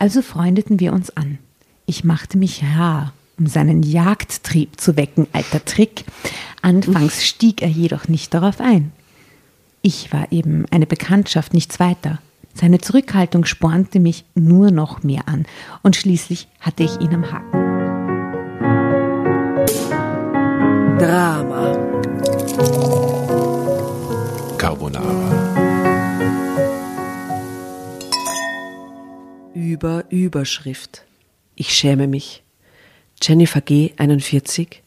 Also freundeten wir uns an. Ich machte mich rar, um seinen Jagdtrieb zu wecken, alter Trick. Anfangs stieg er jedoch nicht darauf ein. Ich war eben eine Bekanntschaft, nichts weiter. Seine Zurückhaltung spornte mich nur noch mehr an und schließlich hatte ich ihn am Haken. Drama. Carbonara. Über Überschrift. Ich schäme mich. Jennifer G., 41.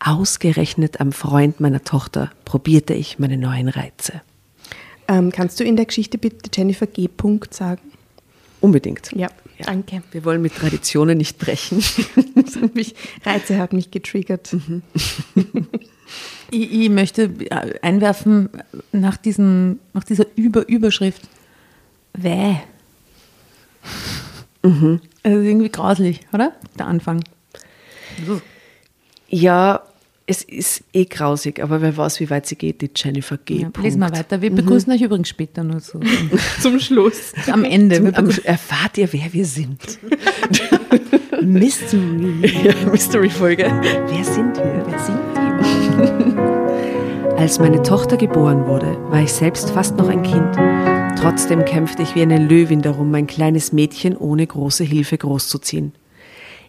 Ausgerechnet am Freund meiner Tochter probierte ich meine neuen Reize. Ähm, kannst du in der Geschichte bitte Jennifer G. Punkt sagen? Unbedingt. Ja, danke. Wir wollen mit Traditionen nicht brechen. Hat mich, Reize hat mich getriggert. Ich, ich möchte einwerfen nach, diesen, nach dieser Über Überschrift. Wäh. Mhm. Also irgendwie grauslich, oder? Der Anfang. Ja, es ist eh grausig, aber wer weiß, wie weit sie geht, die Jennifer G. Ja, lesen wir weiter. Wir begrüßen euch übrigens später nur so. Zum Schluss. Am Ende. Wir Am, erfahrt ihr, wer wir sind. Mystery. Ja, Mystery-Folge. Wer sind wir? Wer sind überhaupt? Als meine Tochter geboren wurde, war ich selbst fast noch ein Kind. Trotzdem kämpfte ich wie eine Löwin darum, mein kleines Mädchen ohne große Hilfe großzuziehen.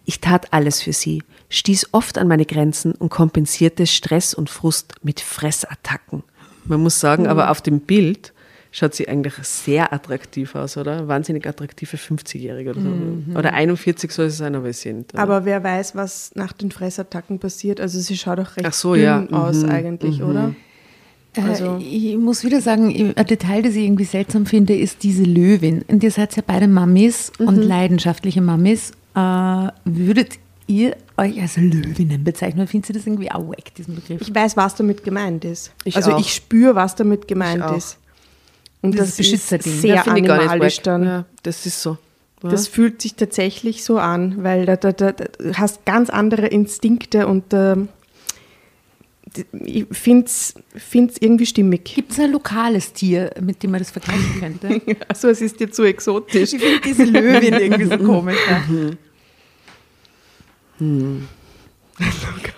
Ich tat alles für sie, stieß oft an meine Grenzen und kompensierte Stress und Frust mit Fressattacken. Man muss sagen, aber auf dem Bild schaut sie eigentlich sehr attraktiv aus, oder? Wahnsinnig attraktive 50-Jährige oder so. Oder 41 soll sie sein, aber sie sind. oder? Aber wer weiß, was nach den Fressattacken passiert. Also sie schaut auch recht Ach so, dünn ja. aus Mhm, eigentlich, oder? Also- äh, ich muss wieder sagen, ein Detail, das ich irgendwie seltsam finde, ist diese Löwin. Und ihr seid ja beide Mamis und leidenschaftliche Mamis. Äh, würdet ihr euch als Löwinnen bezeichnen? Findet ihr das irgendwie auch wack, diesen Begriff? Ich weiß, was damit gemeint ist. Ich also auch. ich spüre, was damit gemeint auch. ist. Und Dieses das ist sehr Ja, ich animalisch dann. Ja, das ist so. Ja. Das fühlt sich tatsächlich so an, weil da, da, da, da du hast ganz andere Instinkte und d- ich finde es irgendwie stimmig. Gibt es ein lokales Tier, mit dem man das vergleichen könnte? Also es ist dir zu exotisch. Ich finde diese Löwin irgendwie so komisch. Ja.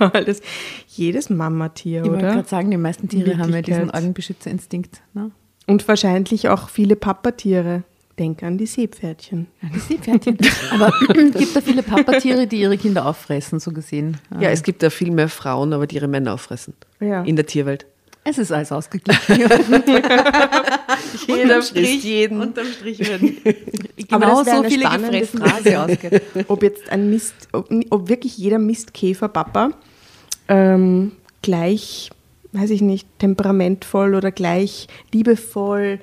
Lokales. Jedes Mamatier, Ich wollte oder? gerade sagen, die meisten Tiere haben ja diesen. Augenbeschützerinstinkt. Ne? Und wahrscheinlich auch viele Papatiere. Denk an die Seepferdchen. Ja, die Seepferdchen. Aber gibt da viele Papatiere, die ihre Kinder auffressen, so gesehen? Ja, es gibt ja viel mehr Frauen, aber die ihre Männer auffressen. Ja. In der Tierwelt. Es ist alles ausgeglichen. Jeder frisst jeden. Unterm Strich werden genau so viele gefressen, Frage. wie sie ausgeht. ob jetzt ein Mist, ob, ob wirklich jeder Mistkäfer-Papa ähm, gleich, weiß ich nicht, temperamentvoll oder gleich liebevoll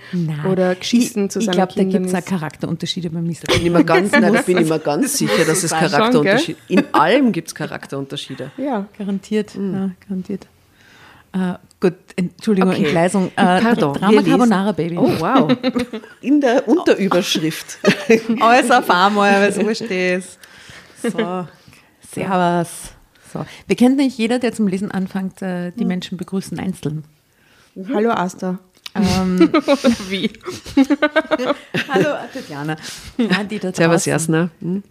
oder geschissen zu ich, seinen ich glaube, da gibt es auch. Charakterunterschiede beim Mist. Bin ich mir ganz, nein, da bin ich mir ganz sicher, dass es sein. Charakterunterschiede In allem gibt es Charakterunterschiede. Ja, Garantiert, ja, garantiert. Äh, gut, Entschuldigung, Okay. Entgleisung. Äh, Pardon, Drama Carbonara, Baby. Oh, wow. In der Unterüberschrift. Alles auf einmal, weil so stehst. So, servus. So. Wir kennen nicht jeder, der zum Lesen anfängt, äh, die Menschen begrüßen einzeln. hallo Asta. Ähm, Wie? hallo Tatjana. Ja, die da Servus. Jasna. Hm?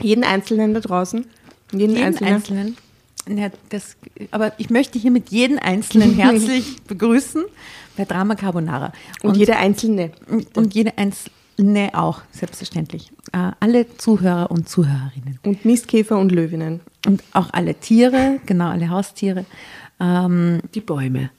Jeden Einzelnen da draußen. Jeden, Jeden Einzelnen. Einzelnen. Ja, das, aber ich möchte hiermit jeden Einzelnen herzlich begrüßen bei Drama Carbonara. Und, jeder Einzelne. und jede Einzelne auch, selbstverständlich. Äh, alle Zuhörer und Zuhörerinnen. Und Mistkäfer und Löwinnen. Und auch alle Tiere, genau, alle Haustiere. Ähm, Die Bäume.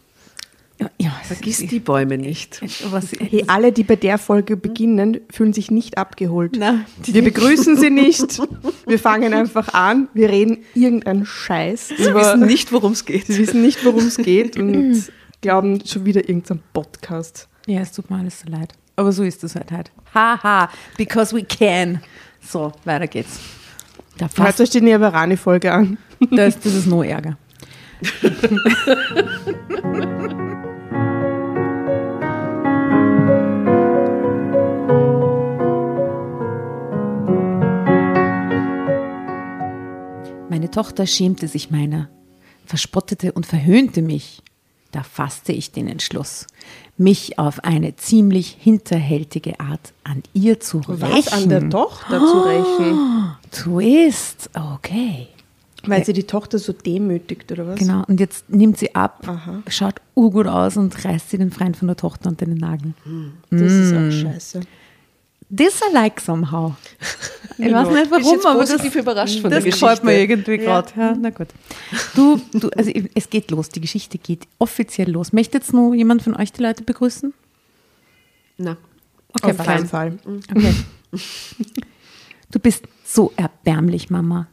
ja, Vergiss die Bäume nicht. Was, Hey, alle, die bei der Folge beginnen, fühlen sich nicht abgeholt. Na, wir begrüßen sie nicht. Wir fangen einfach an. Wir reden irgendeinen Scheiß. Sie wissen nicht, worum es geht. Sie wissen nicht, worum es geht und glauben schon wieder irgendein Podcast. Ja, es tut mir alles so leid. Aber so ist es halt halt. Haha, because we can. So, weiter geht's. Da Hört euch die Neaberani-Folge an. das, das ist nur Ärger. Meine Tochter schämte sich meiner, verspottete und verhöhnte mich. Da fasste ich den Entschluss, mich auf eine ziemlich hinterhältige Art an ihr zu rächen. Was an der Tochter zu rächen? Twist, okay. Weil sie die Tochter so demütigt, oder was? Genau, und jetzt nimmt sie ab, Aha. schaut urgut aus und reißt sie den Freund von der Tochter unter den Nagel. Das ist auch scheiße. Das I like somehow. Ich weiß nicht Bist warum, jetzt aber das, überrascht von das der gefällt mir irgendwie gerade. Ja, na gut. Du, du, also es geht los, die Geschichte geht offiziell los. Möchte jetzt noch jemand von euch die Leute begrüßen? Na, Okay, Auf keinen Fall. Okay. Du bist so erbärmlich, Mama.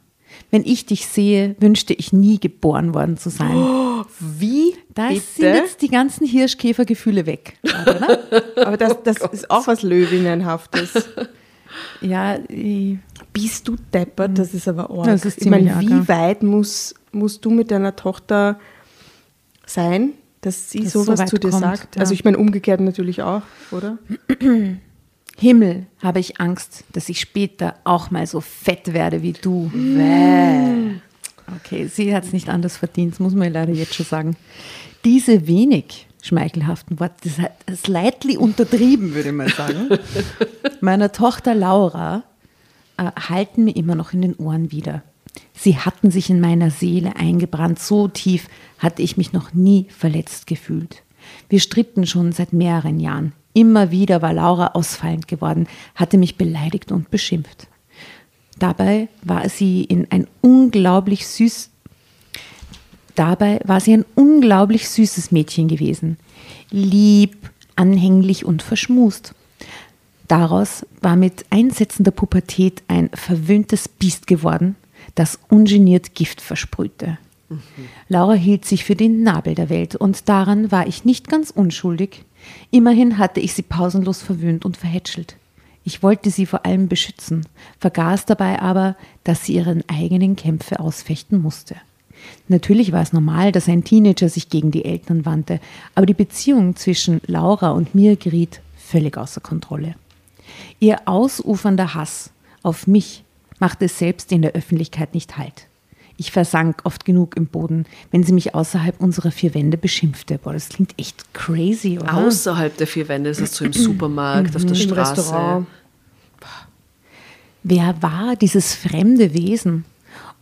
Wenn ich dich sehe, wünschte ich nie geboren worden zu sein. Wie? Da bitte? sind jetzt die ganzen Hirschkäfergefühle weg. Oder? Aber das, das ist auch was Löwinnenhaftes. ja, Bist du deppert? Das ist aber arg. Das ist ich meine, arg, wie weit muss, musst du mit deiner Tochter sein, dass sie Dass so sowas weit zu dir kommt, sagt? ja. Also ich meine, umgekehrt natürlich auch, oder? Himmel, habe ich Angst, dass ich später auch mal so fett werde wie du. Okay, sie hat es nicht anders verdient, das muss man leider jetzt schon sagen. Diese wenig schmeichelhaften Worte, das hat slightly untertrieben, würde mal sagen, meiner Tochter Laura äh, halten mir immer noch in den Ohren wieder. Sie hatten sich in meiner Seele eingebrannt, so tief hatte ich mich noch nie verletzt gefühlt. Wir stritten schon seit mehreren Jahren. Immer wieder war Laura ausfallend geworden, hatte mich beleidigt und beschimpft. Dabei war sie in ein unglaublich süß Dabei war sie ein unglaublich süßes Mädchen gewesen. Lieb, anhänglich und verschmust. Daraus war mit einsetzender Pubertät ein verwöhntes Biest geworden, das ungeniert Gift versprühte. Laura hielt sich für den Nabel der Welt und daran war ich nicht ganz unschuldig. Immerhin hatte ich sie pausenlos verwöhnt und verhätschelt. Ich wollte sie vor allem beschützen, vergaß dabei aber, dass sie ihren eigenen Kämpfe ausfechten musste. Natürlich war es normal, dass ein Teenager sich gegen die Eltern wandte, aber die Beziehung zwischen Laura und mir geriet völlig außer Kontrolle. Ihr ausufernder Hass auf mich machte es selbst in der Öffentlichkeit nicht halt. Ich versank oft genug im Boden, wenn sie mich außerhalb unserer vier Wände beschimpfte. Boah, das klingt echt crazy, oder? außerhalb der vier Wände, ist es so im Supermarkt, auf der Im Straße. Restaurant. Wer war dieses fremde Wesen?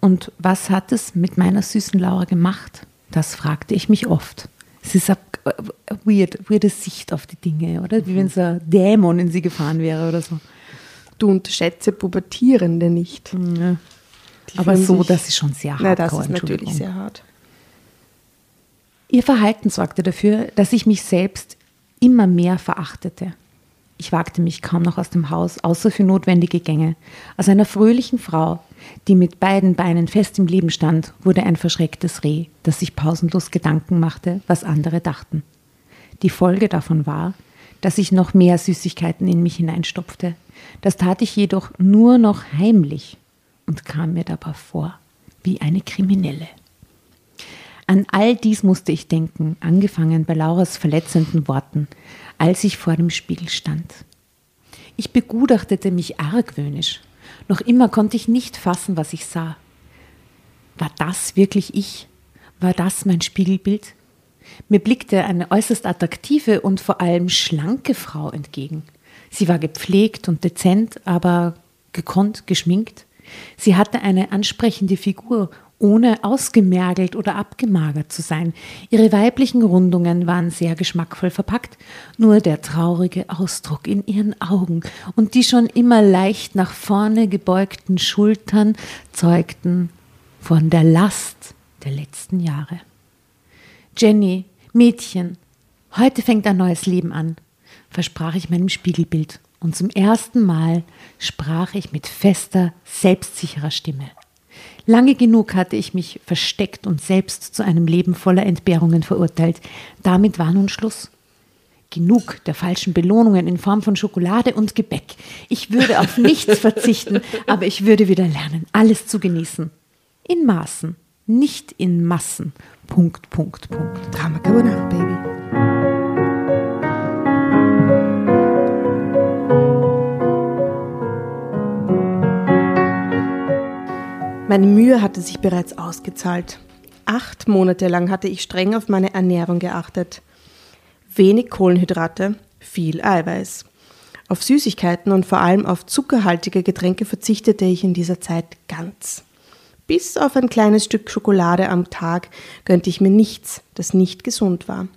Und was hat es mit meiner süßen Laura gemacht? Das fragte ich mich oft. Es ist eine eine weird, weirde Sicht auf die Dinge, oder? Wie wenn so ein Dämon in sie gefahren wäre oder so. Du unterschätze Pubertierende nicht. Ja. Aber so, sich- das ist schon sehr hart. Nein, das ist natürlich sehr hart. Ihr Verhalten sorgte dafür, dass ich mich selbst immer mehr verachtete. Ich wagte mich kaum noch aus dem Haus, außer für notwendige Gänge. Aus einer fröhlichen Frau, die mit beiden Beinen fest im Leben stand, wurde ein verschrecktes Reh, das sich pausenlos Gedanken machte, was andere dachten. Die Folge davon war, dass ich noch mehr Süßigkeiten in mich hineinstopfte. Das tat ich jedoch nur noch heimlich und kam mir dabei vor wie eine Kriminelle. An all dies musste ich denken, angefangen bei Lauras verletzenden Worten, als ich vor dem Spiegel stand. Ich begutachtete mich argwöhnisch. Noch immer konnte ich nicht fassen, was ich sah. War das wirklich ich? War das mein Spiegelbild? Mir blickte eine äußerst attraktive und vor allem schlanke Frau entgegen. Sie war gepflegt und dezent, aber gekonnt geschminkt. Sie hatte eine ansprechende Figur, ohne ausgemergelt oder abgemagert zu sein. Ihre weiblichen Rundungen waren sehr geschmackvoll verpackt, nur der traurige Ausdruck in ihren Augen und die schon immer leicht nach vorne gebeugten Schultern zeugten von der Last der letzten Jahre. Jenny, Mädchen, heute fängt ein neues Leben an, versprach ich meinem Spiegelbild. Und zum ersten Mal sprach ich mit fester, selbstsicherer Stimme. Lange genug hatte ich mich versteckt und selbst zu einem Leben voller Entbehrungen verurteilt. Damit war nun Schluss. Genug der falschen Belohnungen in Form von Schokolade und Gebäck. Ich würde auf nichts verzichten, aber ich würde wieder lernen, alles zu genießen. In Maßen, nicht in Massen. Punkt, Punkt, Punkt. Drama Carbonara, Baby. Meine Mühe hatte sich bereits ausgezahlt. Acht Monate lang hatte ich streng auf meine Ernährung geachtet. Wenig Kohlenhydrate, viel Eiweiß. Auf Süßigkeiten und vor allem auf zuckerhaltige Getränke verzichtete ich in dieser Zeit ganz. Bis auf ein kleines Stück Schokolade am Tag gönnte ich mir nichts, das nicht gesund war.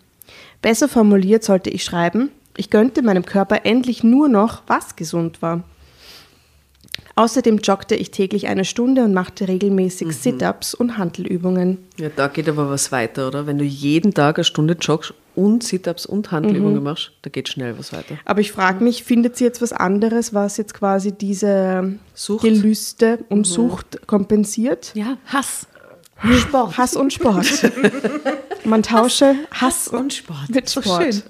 Besser formuliert sollte ich schreiben, ich gönnte meinem Körper endlich nur noch, was gesund war. Außerdem joggte ich täglich eine Stunde und machte regelmäßig Mhm. Sit-ups und Handelübungen. Ja, da geht aber was weiter, oder? Wenn du jeden Tag eine Stunde joggst und Sit-ups und Handelübungen machst, da geht schnell was weiter. Aber ich frage mich, findet sie jetzt was anderes, was jetzt quasi diese Sucht? Mhm. Gelüste und Sucht kompensiert? Ja, Hass. Sport. Hass und Sport. Man tausche Hass, und Sport. mit So Sport. schön.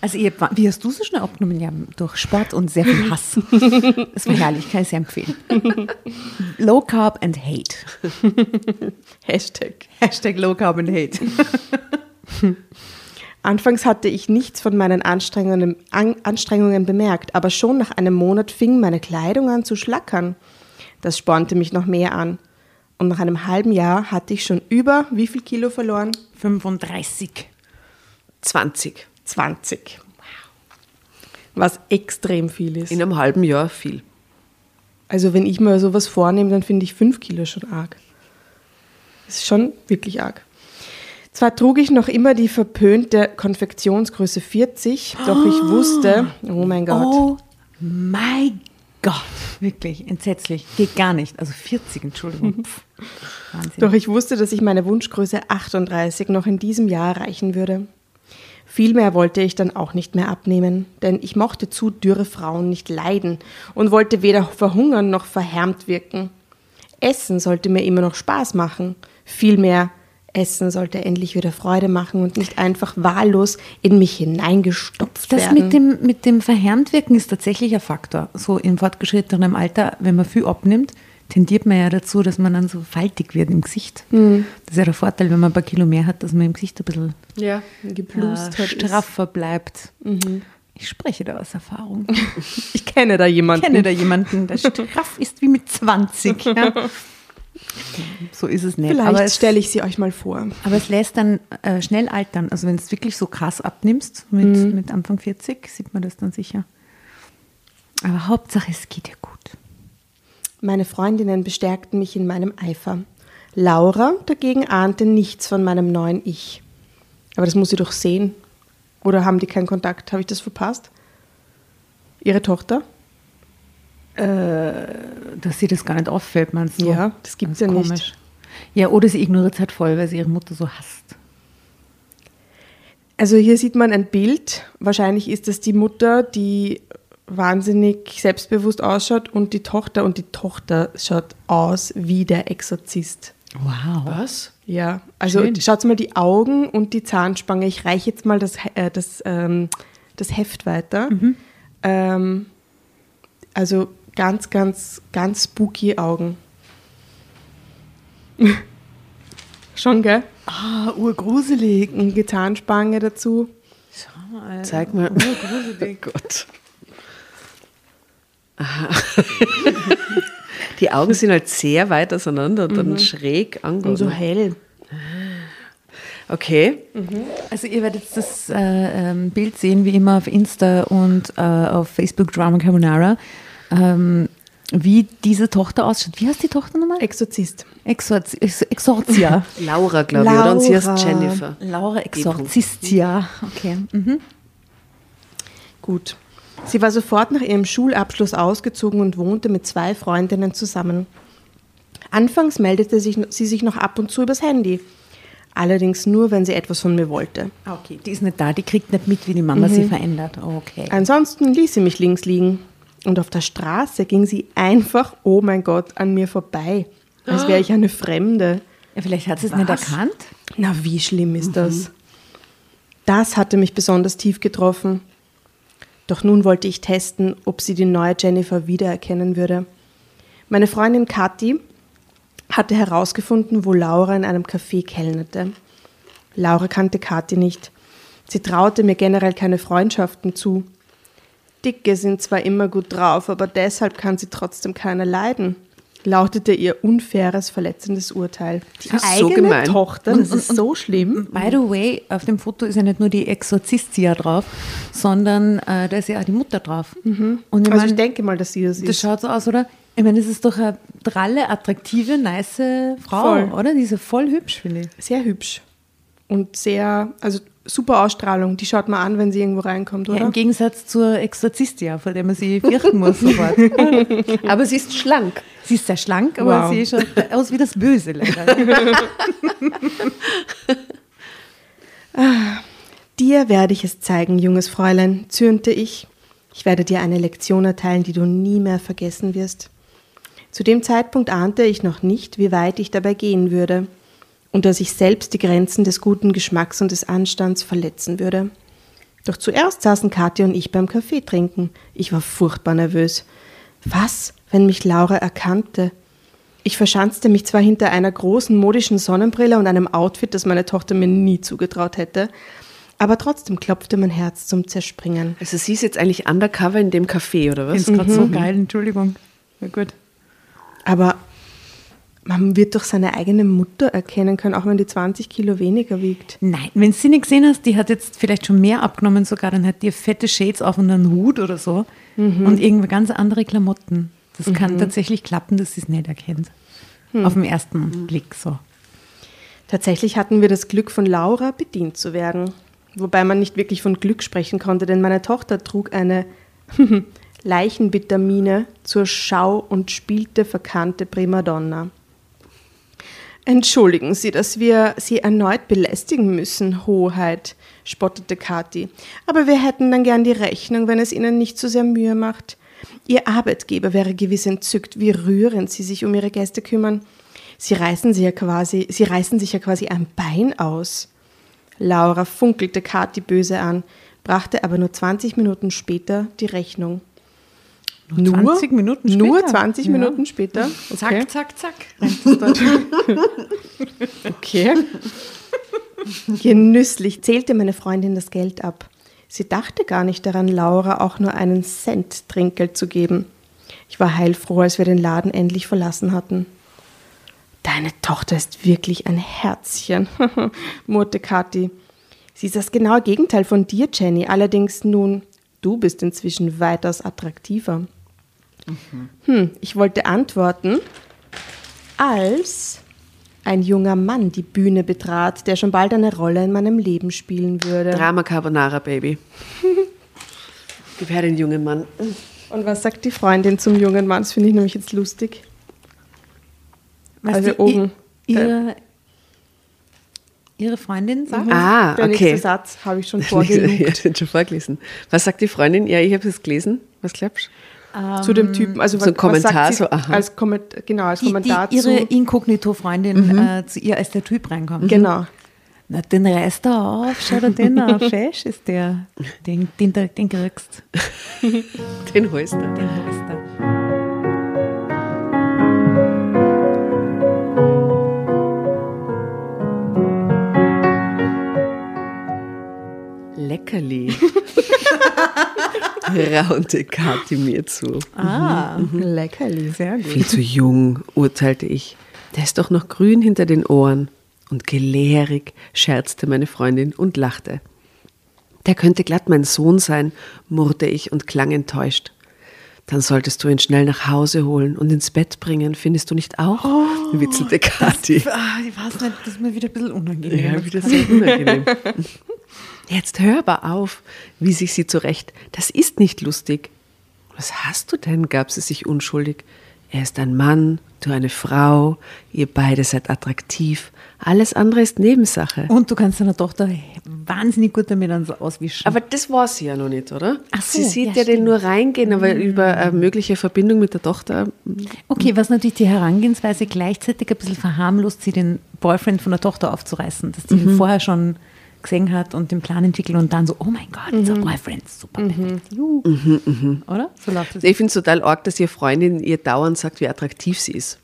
Also ihr, wie hast du so schnell abgenommen? Ja, durch Sport und sehr viel Hass. Das war herrlich, kann ich sehr empfehlen. Low Carb and Hate. Hashtag. Hashtag Low Carb and Hate. Anfangs hatte ich nichts von meinen Anstrengungen, An Anstrengungen bemerkt, aber schon nach einem Monat fing meine Kleidung an zu schlackern. Das spornte mich noch mehr an. Und nach einem halben Jahr hatte ich schon über wie viel Kilo verloren? 35. 20. 20. Was extrem viel ist. In einem halben Jahr viel. Also wenn ich mir sowas vornehme, dann finde ich 5 Kilo schon arg. Das ist schon wirklich arg. Zwar trug ich noch immer die verpönte Konfektionsgröße 40, doch ich wusste, oh mein Gott, Oh mein Gott. Wirklich entsetzlich. Geht gar nicht. Also 40, Entschuldigung. Pff. Wahnsinn. Doch ich wusste, dass ich meine Wunschgröße 38 noch in diesem Jahr erreichen würde. Viel mehr wollte ich dann auch nicht mehr abnehmen, denn ich mochte zu dürre Frauen nicht leiden und wollte weder verhungern noch verhärmt wirken. Essen sollte mir immer noch Spaß machen. Vielmehr, Essen sollte endlich wieder Freude machen und nicht einfach wahllos in mich hineingestopft Das werden. mit dem, mit dem Verhärmtwirken ist tatsächlich ein Faktor. So im fortgeschrittenem Alter, wenn man viel abnimmt, tendiert man ja dazu, dass man dann so faltig wird im Gesicht. Mhm. Das ist ja der Vorteil, wenn man ein paar Kilo mehr hat, dass man im Gesicht ein bisschen Ja. geplust äh, hat. ist- straffer bleibt. Ich spreche da aus Erfahrung. Ich kenne da Ich jemanden. kenne da jemanden, der straff ist wie mit 20. Ja. So ist es nicht. aber Vielleicht es, stelle ich sie euch mal vor. aber es lässt dann äh, schnell altern. Also wenn es wirklich so krass abnimmst, mit, Mhm. mit Anfang 40, sieht man das dann sicher. Aber Hauptsache, es geht dir gut. Meine Freundinnen bestärkten mich in meinem Eifer. Laura dagegen ahnte nichts von meinem neuen Ich. Aber das muss sie doch sehen. Oder haben die keinen Kontakt? Habe ich das verpasst? Ihre Tochter? Dass sie das gar nicht auffällt, meinst du? Ja, das gibt's Ganz ja nicht. komisch. Ja, oder sie ignoriert es halt voll, weil sie ihre Mutter so hasst. Also hier sieht man ein Bild. Wahrscheinlich ist es die Mutter, die wahnsinnig selbstbewusst ausschaut und die Tochter. Und die Tochter schaut aus wie der Exorzist. Wow. Was? Ja, also Schön. schaut mal die Augen und die Zahnspange. Ich reiche jetzt mal das, äh, das, ähm, das Heft weiter. Ähm, also ganz, ganz, ganz spooky Augen. Schon, gell? Ah, urgruselig. Und die Zahnspange dazu. Schau mal. Zeig mal. Urgruselig. Oh Gott. Aha. Die Augen sind halt sehr weit auseinander und dann schräg Und so angegangen. hell. Okay. Also ihr werdet das äh, ähm, Bild sehen, wie immer auf Insta und äh, auf Facebook Drama Carbonara, ähm, wie diese Tochter ausschaut. Wie heißt die Tochter nochmal? Exorzist. Exorzi Ex Exorzia. Laura, glaube ich, oder? Und sie heißt Laura. Jennifer. Laura Exorzistia. Okay. Mhm. Gut. Sie war sofort nach ihrem Schulabschluss ausgezogen und wohnte mit zwei Freundinnen zusammen. Anfangs meldete sich, sie sich noch ab und zu übers Handy. Allerdings nur, wenn sie etwas von mir wollte. Ah, Okay, die ist nicht da, die kriegt nicht mit, wie die Mama sie verändert. Okay. Ansonsten ließ sie mich links liegen. Und auf der Straße ging sie einfach, oh mein Gott, an mir vorbei. Als wäre ich eine Fremde. Ja, vielleicht hat sie es nicht erkannt. Na, wie schlimm ist das? Das hatte mich besonders tief getroffen. Doch nun wollte ich testen, ob sie die neue Jennifer wiedererkennen würde. Meine Freundin Kathi hatte herausgefunden, wo Laura in einem Café kellnerte. Laura kannte Kathi nicht. Sie traute mir generell keine Freundschaften zu. Dicke sind zwar immer gut drauf, aber deshalb kann sie trotzdem keiner leiden. lautete ihr unfaires, verletzendes Urteil. Die Das ist so eigene gemein. Tochter, das ist so schlimm. By the way, auf dem Foto ist ja nicht nur die Exorzistia drauf, sondern äh, da ist ja auch die Mutter drauf. Und ich Also mein, ich denke mal, dass sie das das ist. schaut so aus, oder? Ich meine, das ist doch eine dralle, attraktive, nice Frau, Voll. oder? Die ist ja voll hübsch, finde ich. Sehr hübsch. Und sehr, also super Ausstrahlung. Die schaut man an, wenn sie irgendwo reinkommt, Ja, oder? Im Gegensatz zur Exorzistia, vor der man sie fürchten muss sofort. Aber sie ist schlank. sie ist sehr schlank, aber Wow. sie schaut aus wie das Böse leider. Dir werde ich es zeigen, junges Fräulein, zürnte ich. Ich werde dir eine Lektion erteilen, die du nie mehr vergessen wirst. Zu dem Zeitpunkt ahnte ich noch nicht, wie weit ich dabei gehen würde und dass ich selbst die Grenzen des guten Geschmacks und des Anstands verletzen würde. Doch zuerst saßen Kathi und ich beim Kaffee trinken. Ich war furchtbar nervös. Was, wenn mich Laura erkannte? Ich verschanzte mich zwar hinter einer großen modischen Sonnenbrille und einem Outfit, das meine Tochter mir nie zugetraut hätte, aber trotzdem klopfte mein Herz zum Zerspringen. Also sie ist jetzt eigentlich undercover in dem Café, oder was? ist gerade so geil, Entschuldigung. Ja, gut. Aber man wird doch seine eigene Mutter erkennen können, auch wenn die 20 Kilo weniger wiegt. Nein, wenn du sie nicht gesehen hast, die hat jetzt vielleicht schon mehr abgenommen sogar, dann hat die fette Shades auf und einen Hut oder so und irgendwie ganz andere Klamotten. Das kann tatsächlich klappen, dass sie es nicht erkennt. Auf den ersten Blick so. Tatsächlich hatten wir das Glück, von Laura bedient zu werden. Wobei man nicht wirklich von Glück sprechen konnte, denn meine Tochter trug eine Leichenvitamine zur Schau und spielte verkannte Primadonna. Entschuldigen Sie, dass wir Sie erneut belästigen müssen, Hoheit, spottete Kathi. Aber wir hätten dann gern die Rechnung, wenn es Ihnen nicht zu sehr Mühe macht. Ihr Arbeitgeber wäre gewiss entzückt, wie rührend Sie sich um Ihre Gäste kümmern. Sie reißen, sie ja quasi, Sie reißen sich ja quasi ein Bein aus. Laura funkelte Kathi böse an, brachte aber nur 20 Minuten später die Rechnung. Nur 20 Minuten später? Nur 20 Ja. Minuten später. Okay. zack, zack. Okay. Genüsslich zählte meine Freundin das Geld ab. Sie dachte gar nicht daran, Laura auch nur einen Cent Trinkgeld zu geben. Ich war heilfroh, als wir den Laden endlich verlassen hatten. Deine Tochter ist wirklich ein Herzchen, murrte Kathi. Sie ist das genaue Gegenteil von dir, Jenny. Allerdings nun, du bist inzwischen weitaus attraktiver. Hm, ich wollte antworten, als ein junger Mann die Bühne betrat, der schon bald eine Rolle in meinem Leben spielen würde. Drama Carbonara, Baby. Gib her den jungen Mann. Und was sagt die Freundin zum jungen Mann? Das finde ich nämlich jetzt lustig. Was Also die, oben. Ihre, ihre Freundin sagt? Ah, Der okay. nächste Satz habe ich schon Ja, vorgelugt. den schon vorgelesen. Was sagt die Freundin? Ja, ich habe es gelesen. Was glaubst zu dem Typen. Also So ein was Kommentar, sagt sie so, aha. als Komment, genau, als Die, die, Kommentar ihre zu. Inkognito-Freundin äh, zu ihr, als der Typ reinkommt. Genau. Na, den reißt er auf, schau dir den an, fesch ist der. Den, den, den, den kriegst Den holst du. Den holst du. Leckerli. Raunte Kathi mir zu. Ah, Leckerli. sehr gut. Viel zu jung, urteilte ich. Der ist doch noch grün hinter den Ohren. Und gelehrig scherzte meine Freundin und lachte. Der könnte glatt mein Sohn sein, murrte ich und klang enttäuscht. Dann solltest du ihn schnell nach Hause holen und ins Bett bringen, findest du nicht auch? witzelte Kathi. Ah, ich weiß nicht, das ist mir wieder ein bisschen unangenehm. Ja, wieder sehr unangenehm. Jetzt hör aber auf, wies ich sie zurecht. Das ist nicht lustig. Was hast du denn? gab sie sich unschuldig. Er ist ein Mann, du eine Frau, ihr beide seid attraktiv. Alles andere ist Nebensache. Und du kannst deiner Tochter wahnsinnig gut damit auswischen. Aber das war sie ja noch nicht, oder? Ach so, sie sieht ja, ja, den nur reingehen, aber über eine mögliche Verbindung mit der Tochter. Okay, was natürlich die Herangehensweise gleichzeitig ein bisschen verharmlost, sie den Boyfriend von der Tochter aufzureißen, dass sie ihn vorher schon gesehen hat und den Plan entwickelt und dann so, oh mein Gott, unser Boyfriend, super perfekt. Juhu. Oder? So läuft es. Ich finde es total arg, dass ihre Freundin ihr dauernd sagt, wie attraktiv sie ist.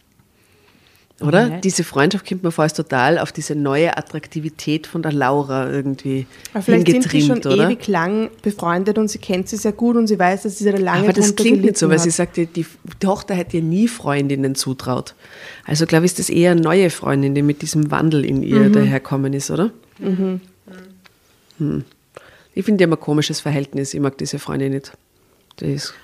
Oder? Okay. Diese Freundschaft kommt mir vor, ist total auf diese neue Attraktivität von der Laura irgendwie Aber vielleicht sind die schon oder? ewig lang befreundet und sie kennt sie sehr gut und sie weiß, dass sie da lange Aber das klingt nicht so, gelitten weil hat. sie sagte, die Tochter hätte ihr nie Freundinnen zutraut. Also glaube ich, ist das eher eine neue Freundin, die mit diesem Wandel in ihr Mhm. daherkommen ist, oder? Hm. Ich finde, haben ein komisches Verhältnis. Ich mag diese Freundin nicht. Ist,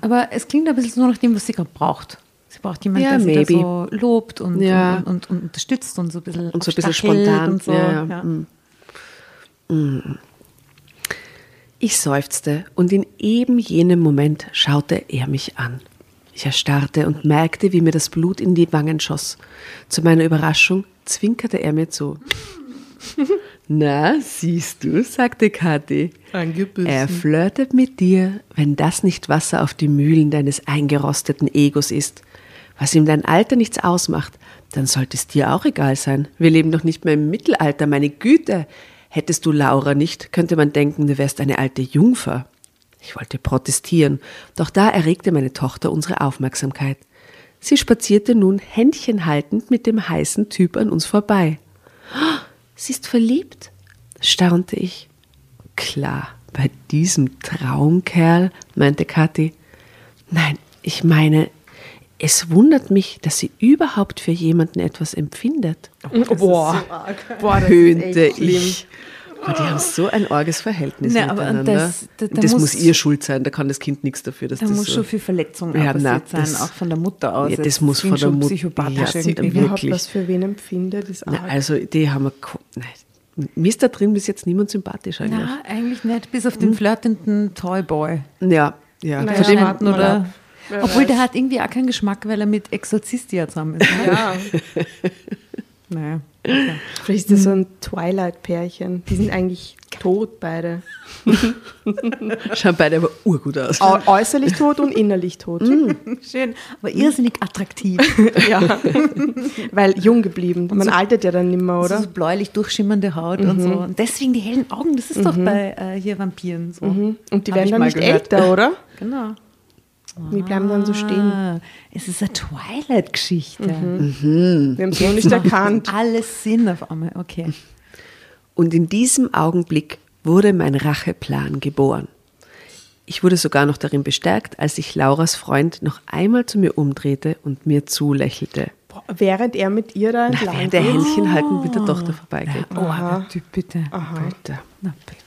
Aber es klingt ein bisschen so nach dem, was sie gerade braucht. Sie braucht jemanden, Ja, der sie maybe. so lobt und, Ja. und, und, und unterstützt und so ein bisschen, und so ein bisschen spontan. Und so. ja, mm. Mm. Ich seufzte und in eben jenem Moment schaute er mich an. Ich erstarrte und merkte, wie mir das Blut in die Wangen schoss. Zu meiner Überraschung zwinkerte er mir zu. Na, siehst du, sagte Kathi. Er flirtet mit dir, wenn das nicht Wasser auf die Mühlen deines eingerosteten Egos ist. Was ihm dein Alter nichts ausmacht, dann sollte es dir auch egal sein. Wir leben doch nicht mehr im Mittelalter, meine Güte. Hättest du Laura nicht, könnte man denken, du wärst eine alte Jungfer. Ich wollte protestieren, doch da erregte meine Tochter unsere Aufmerksamkeit. Sie spazierte nun händchenhaltend mit dem heißen Typ an uns vorbei. "Ah, Sie ist verliebt, staunte ich. Klar, bei diesem Traumkerl, meinte Kathi. Nein, ich meine, es wundert mich, dass sie überhaupt für jemanden etwas empfindet. Boah, Boah das Höhnte ist echt schlimm. ich. Aber die haben so ein arges Verhältnis aber miteinander. das- da- da das muss- muss ihr schuld sein, da kann das Kind nichts dafür, dass Da das muss so schon viel Verletzung Ja, na, das- sein, auch von der Mutter aus. Ja, das muss von der schon Mut- psychopathisch Ja, irgendwie. wirklich. überhaupt was für wen empfindet, ist arg. also die haben wir, nein, mir ist da drin bis jetzt niemand sympathisch eigentlich. Na, eigentlich nicht, bis auf den flirtenden Toyboy. Ja, ja. Naja, Von dem- oder. Wer obwohl weiß. der hat irgendwie auch keinen Geschmack, weil er mit Exorzistia zusammen ist. Ne? Ja, Naja, okay. vielleicht ist das so ein Twilight-Pärchen. Die sind eigentlich tot beide. schauen beide aber urgut aus. Au äußerlich tot und innerlich tot. Schön, aber irrsinnig attraktiv. Ja, weil jung geblieben. Man altert ja dann nicht mehr, Oder? oder? So bläulich durchschimmernde Haut und so. Und deswegen die hellen Augen, das ist doch bei äh, hier Vampiren so. Und die Hab werden dann nicht gehört. älter, oder? Genau. Die bleiben dann so stehen. Ah, es ist eine Twilight-Geschichte. Wir haben es noch nicht erkannt. Alles Sinn auf einmal, okay. Und in diesem Augenblick wurde mein Racheplan geboren. Ich wurde sogar noch darin bestärkt, als sich Lauras Freund noch einmal zu mir umdrehte und mir zulächelte. Boah, Während er mit ihr da Na, entlang während der. Händchen haltend mit der Tochter vorbeigeht. Oh, der Typ, bitte. Alter. Na, bitte.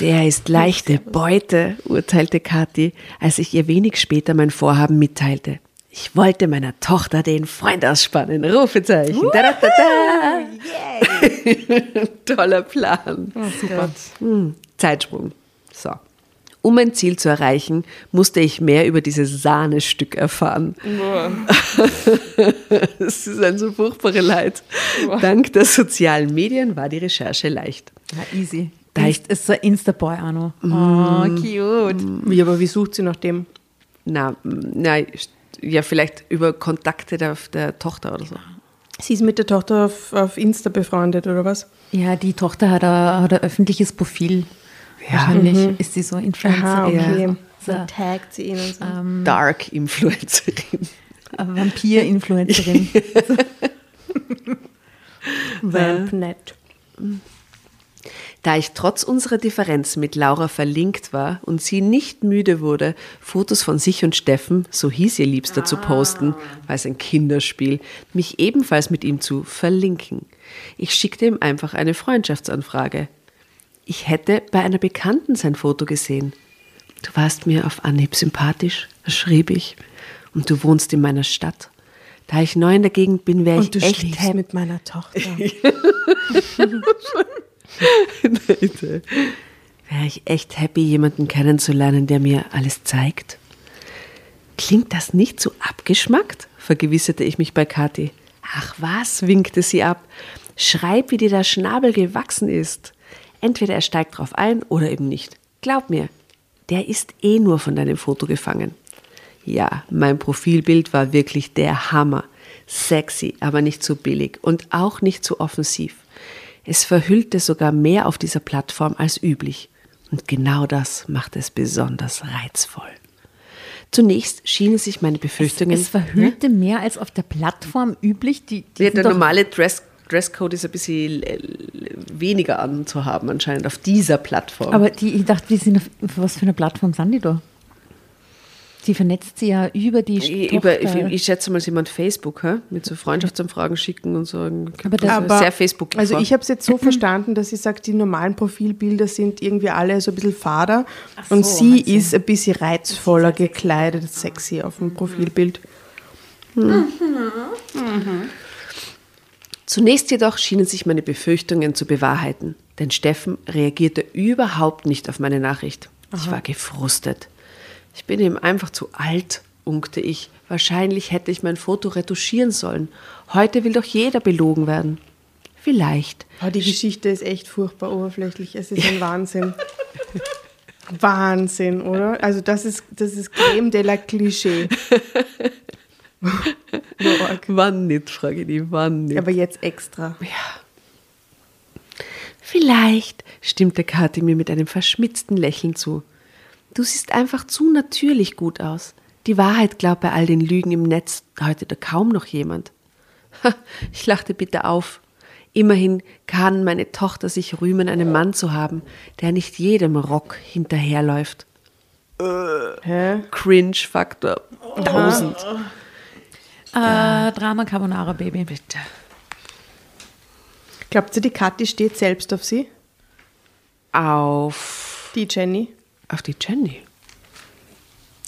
Der ist leichte Beute, urteilte Kathi, als ich ihr wenig später mein Vorhaben mitteilte. Ich wollte meiner Tochter den Freund ausspannen. Rufezeichen. Da, da, da, da. Toller Plan. Super. Hm, Zeitsprung. So. Um mein Ziel zu erreichen, musste ich mehr über dieses Sahnestück erfahren. Es ist ein so furchtbare Leid. Dank der sozialen Medien war die Recherche leicht. Na, easy. Da ich- ist so ein Instaboy auch noch. Oh, cute. Wie, aber wie sucht sie nach dem? Na, na, ja, vielleicht über Kontakte der, der Tochter oder so. Sie ist mit der Tochter auf, auf Insta befreundet, oder was? Ja, die Tochter hat ein, hat ein öffentliches Profil. Wahrscheinlich ist sie so Influencer. Aha, okay. Ja. So So, taggt sie ihn und so. Dark Influencerin. Vampir-Influencerin. Vampnet. Da ich trotz unserer Differenz mit Laura verlinkt war und sie nicht müde wurde, Fotos von sich und Steffen, so hieß ihr Liebster, zu posten, war es ein Kinderspiel, mich ebenfalls mit ihm zu verlinken. Ich schickte ihm einfach eine Freundschaftsanfrage. Ich hätte bei einer Bekannten sein Foto gesehen. Du warst mir auf Anhieb sympathisch, schrieb ich, und du wohnst in meiner Stadt. Da ich neu in der Gegend bin, wäre ich echt happy. mit meiner Tochter. Wäre ich echt happy, jemanden kennenzulernen, der mir alles zeigt. Klingt das nicht so abgeschmackt? vergewisserte ich mich bei Kathi. Ach was, winkte sie ab. Schreib, wie dir der Schnabel gewachsen ist. Entweder er steigt drauf ein oder eben nicht. Glaub mir, der ist eh nur von deinem Foto gefangen. Ja, mein Profilbild war wirklich der Hammer. Sexy, aber nicht zu billig und auch nicht zu offensiv. Es verhüllte sogar mehr auf dieser Plattform als üblich. Und genau das macht es besonders reizvoll. Zunächst schienen sich meine Befürchtungen. Es verhüllte mehr als auf der Plattform üblich. Die, die Ja, der normale Dress, Dresscode ist ein bisschen äh, weniger anzuhaben anscheinend auf dieser Plattform. Aber die, ich dachte, wir sind auf, auf was für eine Plattform sind die da? Die vernetzt sie ja über die ich, über, ich, Tochter. ich schätze mal, jemand Facebook, hä? mit so Freundschaftsanfragen schicken und sagen, Aber das- also Aber- sehr Facebook. Also ich habe es jetzt so verstanden, dass sie sagt, die normalen Profilbilder sind irgendwie alle so ein bisschen fader so, und sie sie. ist ein bisschen reizvoller gekleidet, sexy auf dem Profilbild. Zunächst jedoch schienen sich meine Befürchtungen zu bewahrheiten, denn Steffen reagierte überhaupt nicht auf meine Nachricht. Ich war gefrustet. Ich bin ihm einfach zu alt, unkte ich. Wahrscheinlich hätte ich mein Foto retuschieren sollen. Heute will doch jeder belogen werden. Vielleicht. Oh, die Geschichte ist echt furchtbar oberflächlich. Es ist ein Wahnsinn. Wahnsinn, oder? Also das ist, das ist Creme de la Klischee. Wann nicht, frage ich die, wann nicht. Aber jetzt extra. Vielleicht, stimmte Kathi mir mit einem verschmitzten Lächeln zu. Du siehst einfach zu natürlich gut aus. Die Wahrheit glaubt bei all den Lügen im Netz heute da kaum noch jemand. Ha, Ich lachte bitte auf. Immerhin kann meine Tochter sich rühmen, einen Mann zu haben, der nicht jedem Rock hinterherläuft. Hä? Cringe-Faktor 1000. äh, Drama Carbonara Baby. Bitte. Glaubt ihr, die Kathi steht selbst auf sie? Auf, Die Jenny? Auf die Jenny.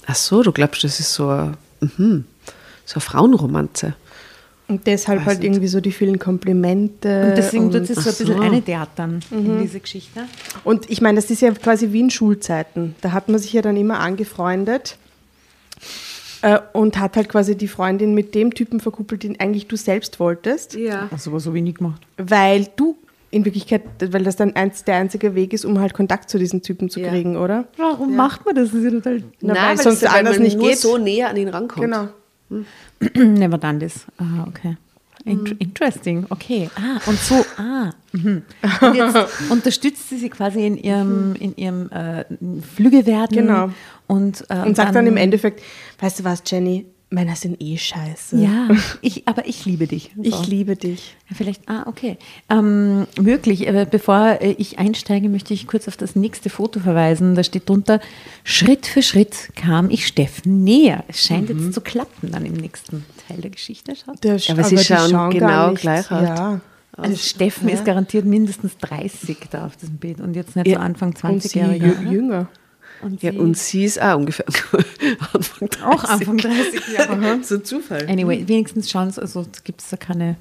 Ach so, du glaubst, das ist so eine, mhm, so eine Frauenromanze. Und deshalb Weiß halt nicht. irgendwie so die vielen Komplimente. Und deswegen tut sie so ein bisschen so. eine der dann in diese Geschichte. und ich meine, das ist ja quasi wie in Schulzeiten. Da hat man sich ja dann immer angefreundet äh, und hat halt quasi die Freundin mit dem Typen verkuppelt, den eigentlich du selbst wolltest, Ja. Also was so wenig gemacht. weil du in Wirklichkeit, weil das dann eins, der einzige Weg ist, um halt Kontakt zu diesem Typen zu Ja. kriegen, oder? Warum macht man das? Das ist ja total Na, Nein, weil sonst anders man nicht nur geht. so näher an ihn rankommt. Genau. Never done this. Ah, okay. Int Interesting, okay. Ah, und so, ah. Mhm. Und jetzt unterstützt sie sie quasi in ihrem, in ihrem äh, Flüggewerden. Genau. Und, äh, Und sagt dann im Endeffekt, weißt du was, Jenny, Männer sind eh scheiße. Ja, ich, aber ich liebe dich. So. Ich liebe dich. Ja, Vielleicht, ah, okay. Ähm, möglich, aber bevor äh, ich einsteige, möchte ich kurz auf das nächste Foto verweisen. Da steht drunter, Schritt für Schritt kam ich Steffen näher. Es scheint jetzt zu klappen dann im nächsten Teil der Geschichte. Schaut. Der, Aber sie die schauen gar genau nicht- gleich aus. Ja. Also Steffen ist garantiert mindestens 30 da auf diesem Bild und jetzt nicht Ja, so Anfang Und sie 20-Jähriger. jü- oder? jünger. Und Ja, sie- und sie ist auch ungefähr Anfang 30. auch Anfang 30 Jahre. so ein Zufall. Anyway, wenigstens schauen also gibt es da keine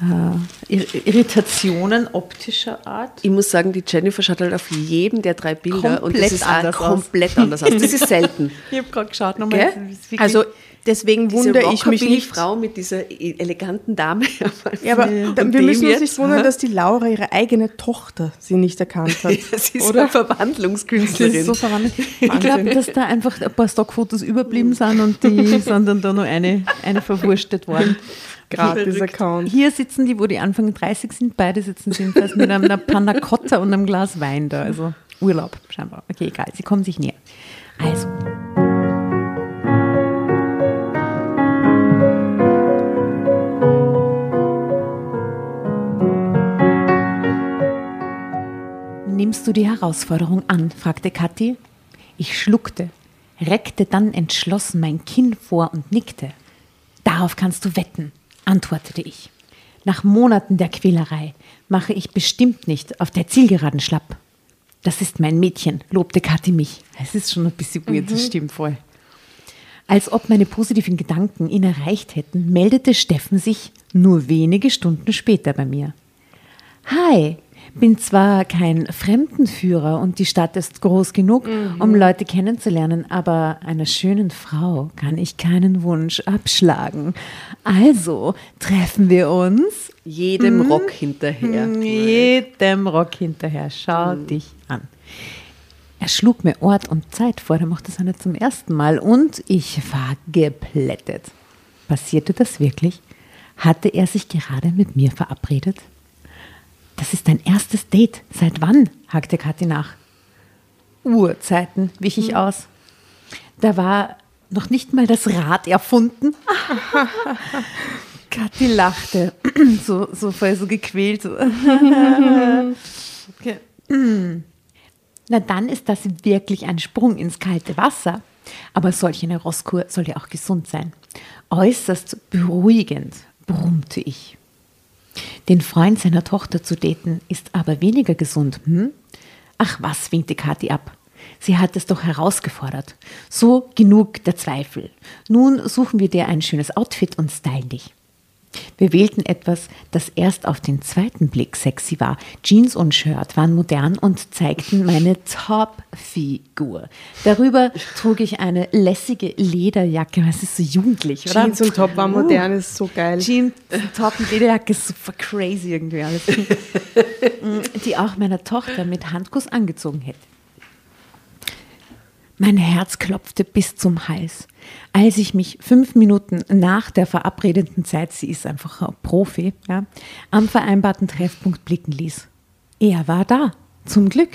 äh, Ir- Irritationen optischer Art. Ich muss sagen, die Jennifer schaut halt auf jedem der drei Bilder und Komplett das ist anders komplett anders aus. Das ist selten. Ich habe gerade geschaut Gell? Also deswegen wundere ich mich nicht. Frau mit dieser e- eleganten Dame. Ja, aber da- wir müssen uns nicht wundern, dass die Laura ihre eigene Tochter sie nicht erkannt hat. Ja, sie ist oder? eine Verwandlungskünstlerin. Das ist so verwandelt. Ich glaube, dass da einfach ein paar Stockfotos überblieben sind und die sind dann da nur eine, eine verwurstet worden. Gratis Account. Hier sitzen die, wo die Anfang 30 sind, beide sitzen sie jedenfalls mit einer Panna Cotta und einem Glas Wein da. Also Urlaub scheinbar. Okay, egal, sie kommen sich näher. Also. Nimmst du die Herausforderung an? fragte Kathi. Ich schluckte, reckte dann entschlossen mein Kinn vor und nickte. Darauf kannst du wetten, antwortete ich. Nach Monaten der Quälerei mache ich bestimmt nicht auf der Zielgeraden schlapp. Das ist mein Mädchen, lobte Kathi mich. Es ist schon ein bisschen weird, das stimmt voll. Als ob meine positiven Gedanken ihn erreicht hätten, meldete Steffen sich nur wenige Stunden später bei mir. Hi, bin zwar kein Fremdenführer und die Stadt ist groß genug, um Leute kennenzulernen, aber einer schönen Frau kann ich keinen Wunsch abschlagen. Also treffen wir uns Jedem Rock hinterher. jedem Rock hinterher. Schau dich an. Er schlug mir Ort und Zeit vor, der macht das ja nicht zum ersten Mal und ich war geplättet. Passierte das wirklich? Hatte er sich gerade mit mir verabredet? Das ist dein erstes Date. Seit wann? hakte Kathi nach. Urzeiten wich ich aus. Da war noch nicht mal das Rad erfunden. Kathi lachte, so, so voll so gequält. So. okay. Na dann ist das wirklich ein Sprung ins kalte Wasser. Aber solch eine Rosskur soll ja auch gesund sein. Äußerst beruhigend, brummte ich. Den Freund seiner Tochter zu daten ist aber weniger gesund. Hm? Ach was, winkte Kathi ab. Sie hat es doch herausgefordert. So genug der Zweifel. Nun suchen wir dir ein schönes Outfit und stylen dich. Wir wählten etwas, das erst auf den zweiten Blick sexy war. Jeans und Shirt waren modern und zeigten meine Top-Figur. Darüber trug ich eine lässige Lederjacke. Was ist so jugendlich, oder? Jeans und Top war modern, uh, ist so geil. Jeans, Top und Lederjacke ist super crazy irgendwie alles. Die auch meiner Tochter mit Handkuss angezogen hätte. Mein Herz klopfte bis zum Hals. Als ich mich fünf Minuten nach der verabredeten Zeit, sie ist einfach ein Profi, ja, am vereinbarten Treffpunkt blicken ließ. Er war da, zum Glück.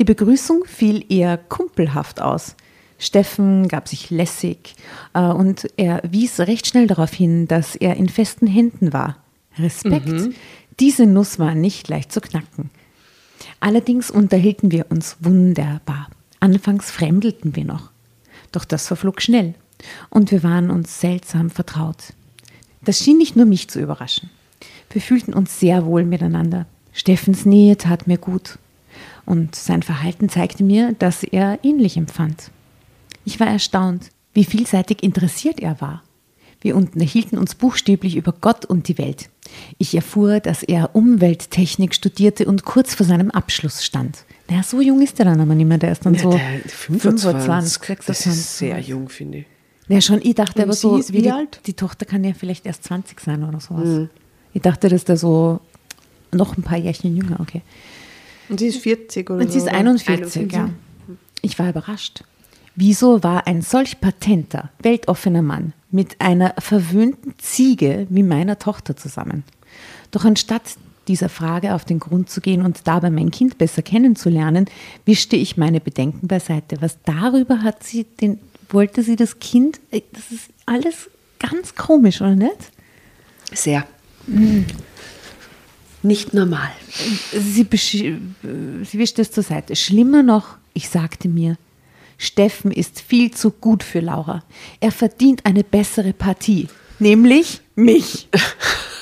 Die Begrüßung fiel eher kumpelhaft aus. Steffen gab sich lässig äh, und er wies recht schnell darauf hin, dass er in festen Händen war. Respekt. Mhm. Diese Nuss war nicht leicht zu knacken. Allerdings unterhielten wir uns wunderbar. Anfangs fremdelten wir noch. Doch das verflog schnell und wir waren uns seltsam vertraut. Das schien nicht nur mich zu überraschen. Wir fühlten uns sehr wohl miteinander. Steffens Nähe tat mir gut und sein Verhalten zeigte mir, dass er ähnlich empfand. Ich war erstaunt, wie vielseitig interessiert er war. Wir unterhielten uns buchstäblich über Gott und die Welt. Ich erfuhr, dass er Umwelttechnik studierte und kurz vor seinem Abschluss stand. Naja, so jung ist er dann aber nicht mehr. Der ist dann ja, so 25, 25 26. Das ist sehr jung, finde ich. Ja, schon. Ich dachte aber so, wie, wie die, alt? die Tochter kann ja vielleicht erst 20 sein oder sowas. Mhm. Ich dachte, dass der so noch ein paar Jährchen jünger, okay. Und sie ist 40 oder Und sie ist 41, 41, ja. Ich war überrascht. Wieso war ein solch patenter, weltoffener Mann mit einer verwöhnten Ziege wie meiner Tochter zusammen? Doch anstatt dieser Frage auf den Grund zu gehen und dabei mein Kind besser kennenzulernen, wischte ich meine Bedenken beiseite. Was darüber hat sie den, wollte sie das Kind, äh, das ist alles ganz komisch, oder nicht? Sehr. Mhm. Nicht normal. Sie, sie wischte es zur Seite. Schlimmer noch, ich sagte mir, Steffen ist viel zu gut für Laura. Er verdient eine bessere Partie, nämlich mich.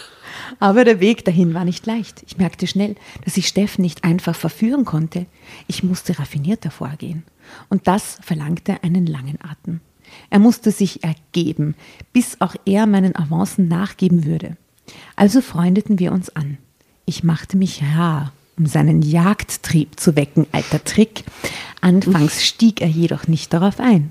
Aber der Weg dahin war nicht leicht. Ich merkte schnell, dass ich Steffen nicht einfach verführen konnte. Ich musste raffinierter vorgehen. Und das verlangte einen langen Atem. Er musste sich ergeben, bis auch er meinen Avancen nachgeben würde. Also freundeten wir uns an. Ich machte mich rar, um seinen Jagdtrieb zu wecken, alter Trick. Anfangs stieg er jedoch nicht darauf ein.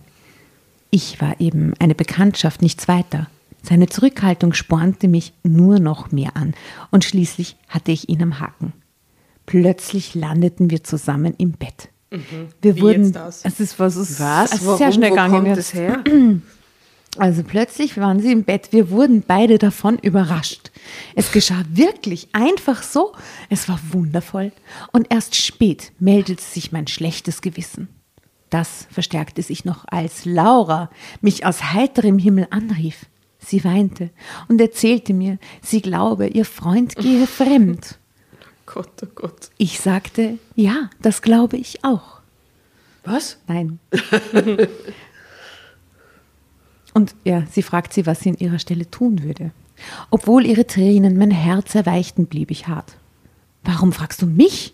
Ich war eben eine Bekanntschaft, nichts weiter. Seine Zurückhaltung spornte mich nur noch mehr an und schließlich hatte ich ihn am Haken. Plötzlich landeten wir zusammen im Bett. Mhm. Wir Wie wurden, das? es ist was, es was? Ist sehr schnell gegangen. Kommt das her? Also plötzlich waren sie im Bett. Wir wurden beide davon überrascht. Es geschah wirklich einfach so. Es war wundervoll. Und erst spät meldete sich mein schlechtes Gewissen. Das verstärkte sich noch, als Laura mich aus heiterem Himmel anrief. Sie weinte und erzählte mir, sie glaube, ihr Freund gehe fremd. Gott, oh Gott. Ich sagte, ja, das glaube ich auch. Was? Nein. und ja, sie fragt sie, was sie an ihrer Stelle tun würde. Obwohl ihre Tränen mein Herz erweichten, blieb ich hart. Warum fragst du mich?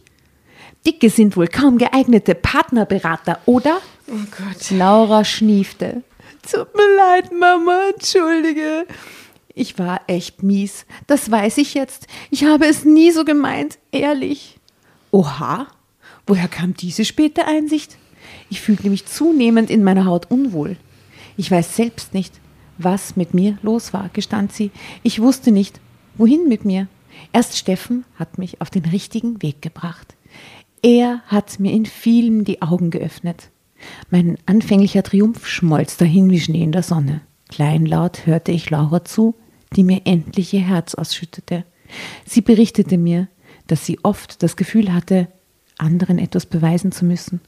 Dicke sind wohl kaum geeignete Partnerberater, oder? Oh Gott. Laura schniefte. Tut mir leid, Mama, entschuldige. Ich war echt mies. Das weiß ich jetzt. Ich habe es nie so gemeint, ehrlich. Oha, woher kam diese späte Einsicht? Ich fühlte mich zunehmend in meiner Haut unwohl. Ich weiß selbst nicht, was mit mir los war, gestand sie. Ich wusste nicht, wohin mit mir. Erst Steffen hat mich auf den richtigen Weg gebracht. Er hat mir in vielem die Augen geöffnet. Mein anfänglicher Triumph schmolz dahin wie Schnee in der Sonne. Kleinlaut hörte ich Laura zu, die mir endlich ihr Herz ausschüttete. Sie berichtete mir, dass sie oft das Gefühl hatte, anderen etwas beweisen zu müssen.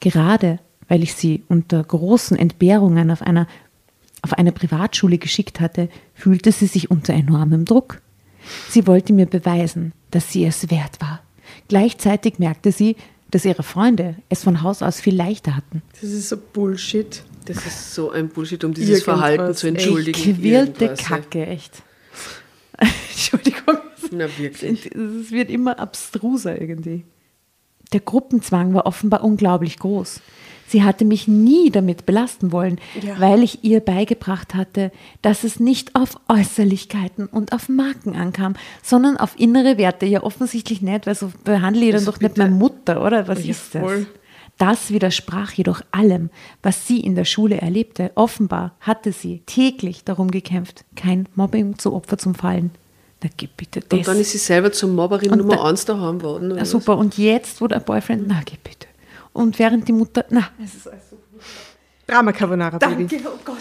Gerade weil ich sie unter großen Entbehrungen auf, einer, auf eine Privatschule geschickt hatte, fühlte sie sich unter enormem Druck. Sie wollte mir beweisen, dass sie es wert war. Gleichzeitig merkte sie, dass ihre Freunde es von Haus aus viel leichter hatten. Das ist so Bullshit. Das ist so ein Bullshit, um dieses Irgendwas, Verhalten zu entschuldigen. Quirlte Irgendwas, ja. Kacke, echt. Entschuldigung. Na wirklich. Es wird immer abstruser irgendwie. Der Gruppenzwang war offenbar unglaublich groß. Sie hatte mich nie damit belasten wollen, Ja. weil ich ihr beigebracht hatte, dass es nicht auf Äußerlichkeiten und auf Marken ankam, sondern auf innere Werte. Ja, offensichtlich nicht, weil so behandle ich dann Also doch nicht meine Mutter, oder? Was Ja, ist das? voll. Das widersprach jedoch allem, was sie in der Schule erlebte. Offenbar hatte sie täglich darum gekämpft, kein Mobbing zu Opfer zu fallen. Na, gib bitte das. Und dann ist sie selber zur Mobberin Und Nummer da- 1 daheim geworden. oder Ja, was? super. Und jetzt, wo der Boyfriend, na, geh bitte. Und während die Mutter, na, es ist alles so. Drama Carbonara, Baby. oh Gott.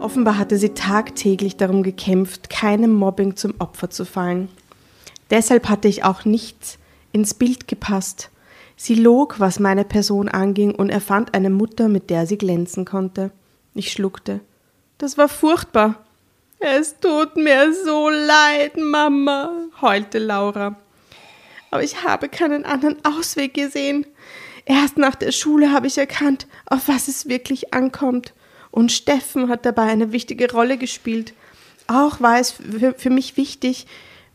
Offenbar hatte sie tagtäglich darum gekämpft, keinem Mobbing zum Opfer zu fallen. Deshalb hatte ich auch nicht ins Bild gepasst. Sie log, was meine Person anging, und erfand eine Mutter, mit der sie glänzen konnte. Ich schluckte. Das war furchtbar. Es tut mir so leid, Mama, heulte Laura. Aber ich habe keinen anderen Ausweg gesehen. Erst nach der Schule habe ich erkannt, auf was es wirklich ankommt. Und Steffen hat dabei eine wichtige Rolle gespielt. Auch war es für mich wichtig,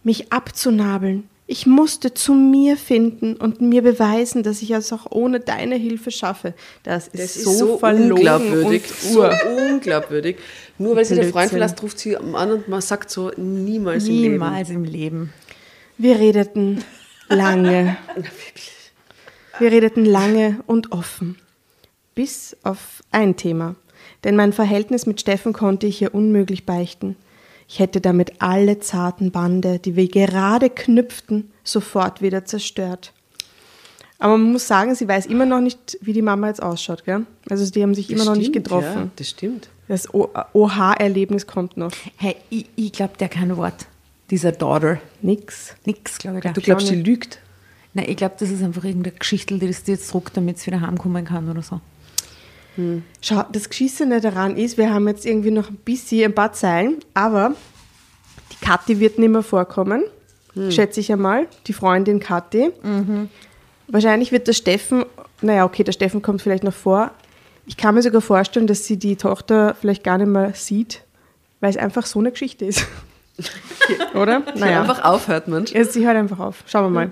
mich abzunabeln. Ich musste zu mir finden und mir beweisen, dass ich es auch ohne deine Hilfe schaffe. Das ist, Das ist so, so, verlogen unglaubwürdig. und So ur. unglaubwürdig. Nur weil sie der Freund verlässt, ruft sie am anderen und man sagt so, niemals, im Leben. Niemals im Leben. Wir redeten lange. Wir redeten lange und offen. Bis auf ein Thema. Denn mein Verhältnis mit Steffen konnte ich ihr unmöglich beichten. Ich hätte damit alle zarten Bande, die wir gerade knüpften, sofort wieder zerstört. Aber man muss sagen, sie weiß immer noch nicht, wie die Mama jetzt ausschaut. Gell? Also die haben sich Das immer noch nicht stimmt, Ja, getroffen. das stimmt. Das OH-Erlebnis kommt noch. Hey, ich, ich glaube der kein Wort. Dieser Daughter. Nix. Nix, glaube ich. Du glaubst, sie lügt? Nein, ich glaube, das ist einfach irgendeine Geschichte, die das jetzt druckt, damit es wieder heimkommen kann oder so. Schau, das Geschissene daran ist, wir haben jetzt irgendwie noch ein bisschen, ein paar Zeilen, aber die Kathi wird nicht mehr vorkommen, schätze ich einmal, die Freundin Kathi. Wahrscheinlich wird der Steffen, naja, okay, der Steffen kommt vielleicht noch vor. Ich kann mir sogar vorstellen, dass sie die Tochter vielleicht gar nicht mehr sieht, weil es einfach so eine Geschichte ist. Oder? Naja. Einfach aufhört, Mensch. Ja, sie hört einfach auf. Schauen wir mal.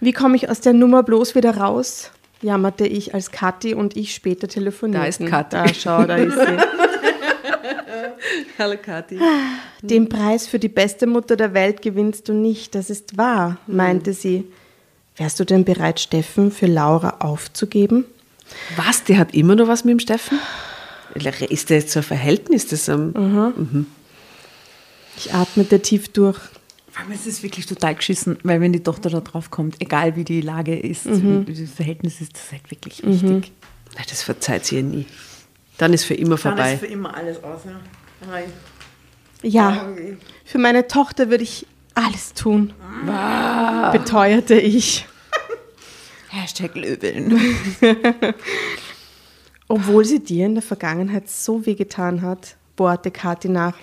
Wie komme ich aus der Nummer bloß wieder raus? Jammerte ich, als Kathi und ich später telefonierten. Da ist Kathi. Da, schau, da ist sie. Hallo Kathi. Den Preis für die beste Mutter der Welt gewinnst du nicht, das ist wahr, meinte sie. Wärst du denn bereit, Steffen für Laura aufzugeben? Was? Der hat immer noch was mit dem Steffen? Ist der jetzt so ein Verhältnis? Das, ähm, Ich atmete tief durch. Allem, Es ist wirklich total geschissen, weil wenn die Tochter da drauf kommt, egal wie die Lage ist, wie das Verhältnis ist, das ist halt wirklich wichtig. na, das verzeiht sie ihr nie. Dann ist für immer vorbei. immer alles aus, ja. Ja, für meine Tochter würde ich alles tun, beteuerte ich. Hashtag Löbeln. Obwohl sie dir in der Vergangenheit so wehgetan hat, bohrte Kathi nach.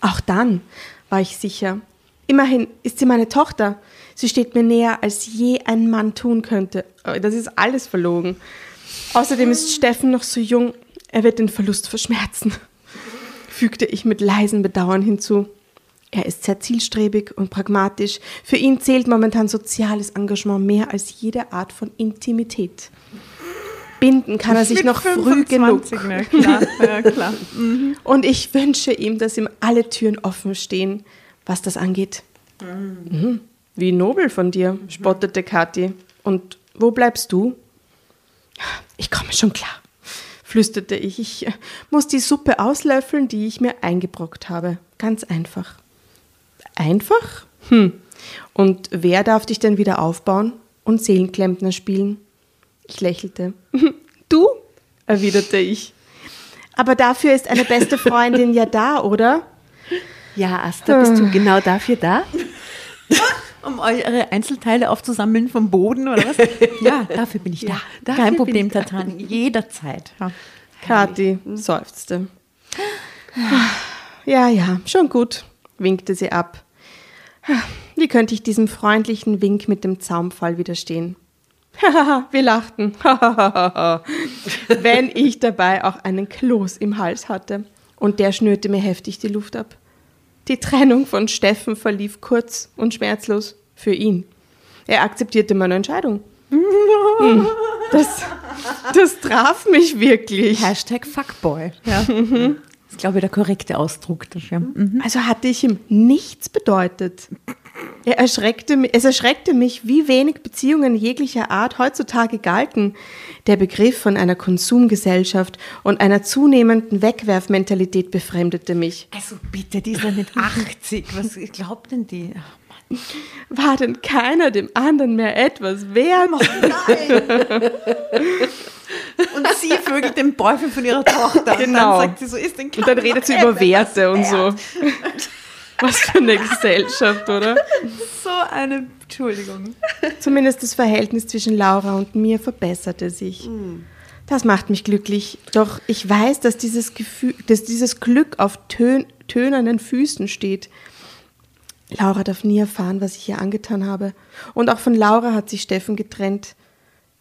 Auch dann war ich sicher. Immerhin ist sie meine Tochter. Sie steht mir näher, als je ein Mann tun könnte. Aber Das ist alles verlogen. Außerdem ist Steffen noch so jung. Er wird den Verlust verschmerzen, fügte ich mit leisem Bedauern hinzu. Er ist sehr zielstrebig und pragmatisch. Für ihn zählt momentan soziales Engagement mehr als jede Art von Intimität. Binden kann er sich noch früh genug. Na klar, ja klar. Und ich wünsche ihm, dass ihm alle Türen offen stehen, was das angeht. Mhm. Wie nobel von dir, spottete Kathi. Und wo bleibst du? Ich komme schon klar, flüsterte ich. Ich äh, muss die Suppe auslöffeln, die ich mir eingebrockt habe. Ganz einfach. Einfach? Hm. Und wer darf dich denn wieder aufbauen und Seelenklempner spielen? Ich lächelte. Du, erwiderte ich. Aber dafür ist eine beste Freundin ja da, oder? Ja, Asta, bist du genau dafür da? Um eure Einzelteile aufzusammeln vom Boden oder was? Ja, dafür bin ich da. dafür Kein Problem. Tatani. Jederzeit. Ja. Kathi seufzte. Ja, ja, schon gut, winkte sie ab. Wie könnte ich diesem freundlichen Wink mit dem Zaumfall widerstehen? Wir lachten. Wenn ich dabei auch einen Kloß im Hals hatte. Und der schnürte mir heftig die Luft ab. Die Trennung von Steffen verlief kurz und schmerzlos für ihn. Er akzeptierte meine Entscheidung. Hm, Das, das traf mich wirklich. Hashtag Fuckboy. Ja. Das ist, glaube ich, der korrekte Ausdruck dafür. Mhm. Also hatte ich ihm nichts bedeutet. Er erschreckte, es erschreckte mich, wie wenig Beziehungen jeglicher Art heutzutage galten. Der Begriff von einer Konsumgesellschaft und einer zunehmenden Wegwerfmentalität befremdete mich. Also bitte, die ist ja nicht 80. Was glaubt denn die? War denn keiner dem anderen mehr etwas wert? Und sie vögelt den Boyfriend von ihrer Tochter. Genau. Und dann sagt sie so, ist denn Und dann redet sie über Werte und so. Was für eine Gesellschaft, oder? So eine, Entschuldigung. Zumindest das Verhältnis zwischen Laura und mir verbesserte sich. Das macht mich glücklich. Doch ich weiß, dass dieses Gefühl, dass dieses Glück auf tön tönernen Füßen steht. Laura darf nie erfahren, was ich ihr angetan habe. Und auch von Laura hat sich Steffen getrennt.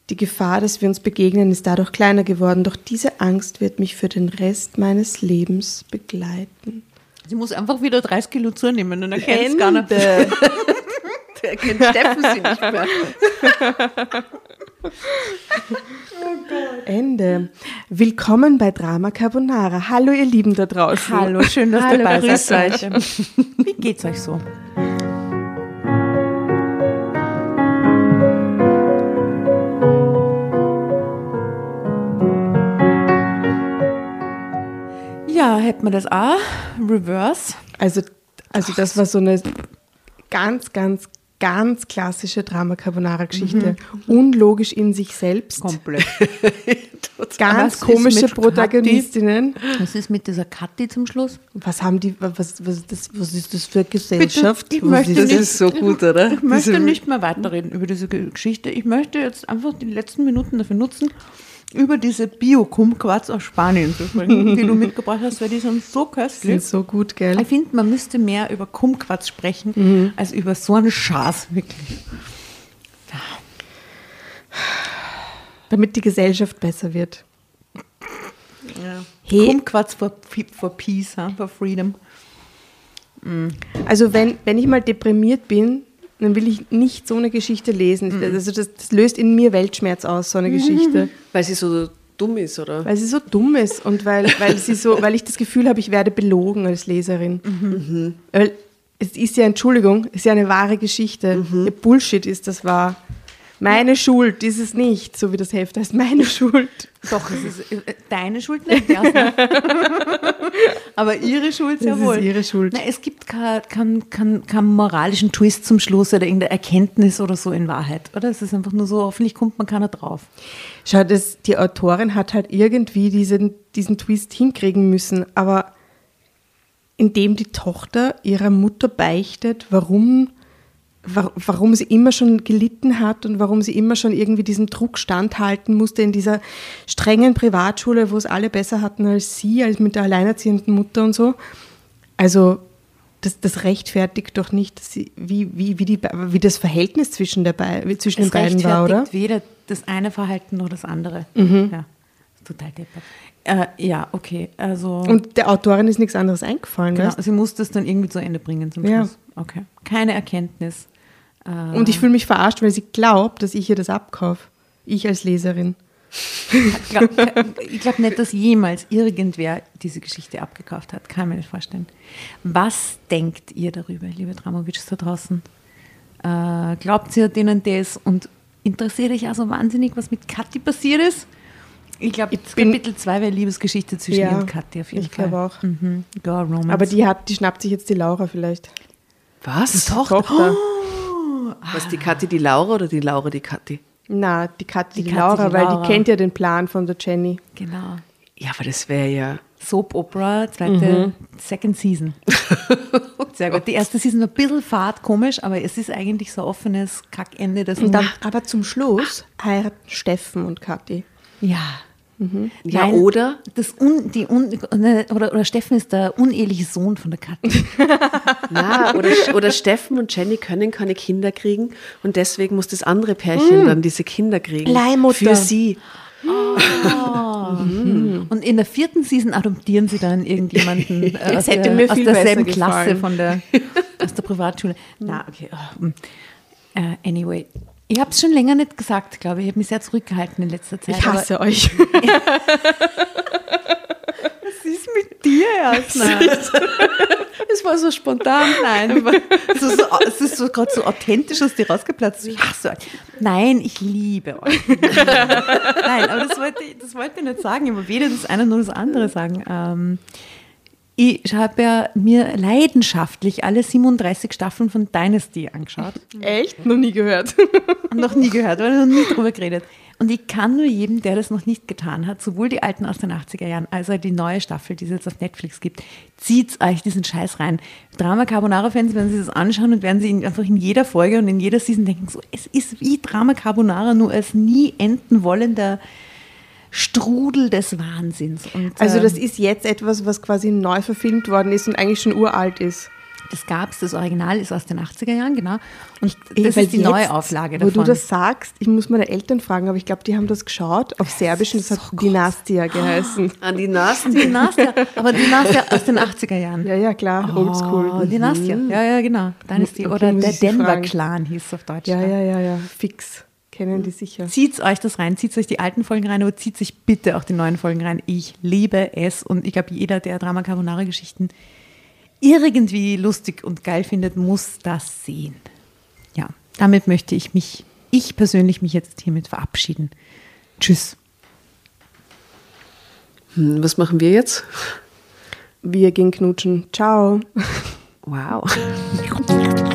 Die Gefahr, dass wir uns begegnen, ist dadurch kleiner geworden. Doch diese Angst wird mich für den Rest meines Lebens begleiten. Sie muss einfach wieder 30 Kilo zunehmen und erkennt es gar nicht. Der kennt Steffen sie nicht mehr. Ende. Willkommen bei Drama Carbonara. Hallo, ihr Lieben da draußen. Hallo, schön, dass ihr dabei grüß seid. Wie geht's euch so? Ja, hätten wir das auch. Reverse. Also, also das war so eine ganz, ganz, ganz klassische Drama Carbonara-Geschichte. Unlogisch in sich selbst. Komplett. Ganz komische Protagonistinnen. Was ist mit dieser Kathi zum Schluss? Was haben die, was, was, das, was ist das für Gesellschaft? ich was möchte ist Das nicht- ist so gut, oder? Ich möchte Diese- nicht mehr weiterreden über diese Geschichte. Ich möchte jetzt einfach die letzten Minuten dafür nutzen, über diese Bio-Kumquats aus Spanien zu sprechen, die du mitgebracht hast, weil die sind so sind köstlich. so gut, gell? Ich finde, man müsste mehr über Kumquats sprechen, Mhm. als über so einen Schaß, wirklich. Damit die Gesellschaft besser wird. Ja. Hey. Kumquats for, for Peace, huh? for Freedom. Also wenn, wenn ich mal deprimiert bin, dann will ich nicht so eine Geschichte lesen. Mhm. Also das, das löst in mir Weltschmerz aus, so eine Geschichte. Weil sie so dumm ist, oder? Weil sie so dumm ist und weil, weil, sie so, weil ich das Gefühl habe, ich werde belogen als Leserin. Mhm. Weil es ist ja, Entschuldigung, es ist ja eine wahre Geschichte. Mhm. Ja, Bullshit ist das wahr. Meine Schuld ist es nicht, so wie das Heft heißt. Meine Schuld. Doch, es ist äh, deine Schuld nicht, ja, aber ihre Schuld sehr Das ist wohl. ihre Schuld. Na, es gibt keinen kein, kein, moralischen Twist zum Schluss oder irgendeine Erkenntnis oder so in Wahrheit, oder? Es ist einfach nur so, hoffentlich kommt man keiner drauf. Schau, das, die Autorin hat halt irgendwie diesen, diesen Twist hinkriegen müssen, aber indem die Tochter ihrer Mutter beichtet, warum, wa- warum sie immer schon gelitten hat und warum sie immer schon irgendwie diesem Druck standhalten musste in dieser strengen Privatschule, wo es alle besser hatten als sie, als mit der alleinerziehenden Mutter und so. Also das, das rechtfertigt doch nicht, sie, wie, wie, wie, die, wie das Verhältnis zwischen, der, Be- zwischen den Es beiden war, oder? Mhm. rechtfertigt weder das eine Verhalten noch das andere. Ja, total deppert. Äh, ja, okay, also Und der Autorin ist nichts anderes eingefallen. genau, weißt? sie muss das dann irgendwie zu Ende bringen zum Ja. Schluss. Okay, keine Erkenntnis. Äh, Und ich fühle mich verarscht, weil sie glaubt, dass ich ihr das abkaufe. Ich als Leserin. Ich glaube glaub nicht, dass jemals irgendwer diese Geschichte abgekauft hat. Kann ich mir nicht vorstellen. Was denkt ihr darüber, liebe Dramovics da draußen? Äh, glaubt ihr denen das und interessiert euch auch so wahnsinnig, was mit Kathi passiert ist? Ich glaube, bin- Kapitel 2 wäre Liebesgeschichte zwischen Ja, ihr und Kathi auf jeden ich Fall. glaube auch. Mhm. Girl Romance. Aber die, hat, die schnappt sich jetzt die Laura vielleicht. Was? Tochter. Was, die Kathi die Laura oder die Laura die Kathi? Na, die Kathi, die, Die Kathi, Laura, die weil Laura. die kennt ja den Plan von der Jenny. Genau. Ja, aber das wäre ja. Soap Opera, zweite, Second Season. Sehr gut. Die erste Season war ein bisschen fad, komisch, aber es ist eigentlich so ein offenes Kackende. Das Und dann, aber zum Schluss heiraten Steffen und Kathi. ja. Ja, Nein, oder? Das un, die un, ne, oder, oder Steffen ist der uneheliche Sohn von der. Na, oder, oder Steffen und Jenny können keine Kinder kriegen und deswegen muss das andere Pärchen dann diese Kinder kriegen. Leihmutter. Für sie. Und in der vierten Season adoptieren sie dann irgendjemanden äh, aus, der, aus derselben Klasse von der, aus der Privatschule. Na, okay. oh. Äh, anyway. Ich habe es schon länger nicht gesagt, glaube ich. Ich habe mich sehr zurückgehalten in letzter Zeit. Ich hasse euch. Was ist mit dir, Jasna? Es war so spontan. Nein, es ist so, es ist so gerade so authentisch aus dir rausgeplatzt. Ich hasse euch. Nein, ich liebe euch. Nein, aber das wollte, ich, das wollte ich nicht sagen. Ich will weder das eine noch das andere sagen. Ähm, ich habe ja mir leidenschaftlich alle 37 Staffeln von Dynasty angeschaut. Echt? Noch nie gehört. noch nie gehört oder noch nie drüber geredet. Und ich kann nur jedem, der das noch nicht getan hat, sowohl die alten aus den 80er Jahren als auch die neue Staffel, die es jetzt auf Netflix gibt, zieht euch diesen Scheiß rein. Drama Carbonara-Fans werden sich das anschauen und werden sie in- einfach in jeder Folge und in jeder Season denken, so, es ist wie Drama Carbonara, nur als nie enden wollender Strudel des Wahnsinns. Und, Also das ähm, ist jetzt etwas, was quasi neu verfilmt worden ist und eigentlich schon uralt ist. das gab es, das Original ist aus den 80er Jahren, genau. Und das ist die jetzt, neue Auflage Wo davon. du das sagst, ich muss meine Eltern fragen, aber ich glaube, die haben das geschaut auf Serbisch und das hat Dynastia geheißen. An die Nasen. Dynastia, aber Dynastia aus den 80er Jahren. Ja, ja, klar, oldschool. Oh, Dynastia, ja, ja, genau. Dynasty. Okay, Oder der ich sie Denver fragen. Clan hieß es auf Deutsch. Ja, ja, ja, ja, fix. Kennen die sicher. Zieht euch das rein, zieht euch die alten Folgen rein, aber zieht sich bitte auch die neuen Folgen rein. Ich liebe es und ich glaube, jeder, der Drama Carbonara Geschichten irgendwie lustig und geil findet, muss das sehen. Ja, damit möchte ich mich, ich persönlich mich jetzt hiermit verabschieden. Tschüss. Hm, Was machen wir jetzt? Wir gehen knutschen. Ciao. Wow.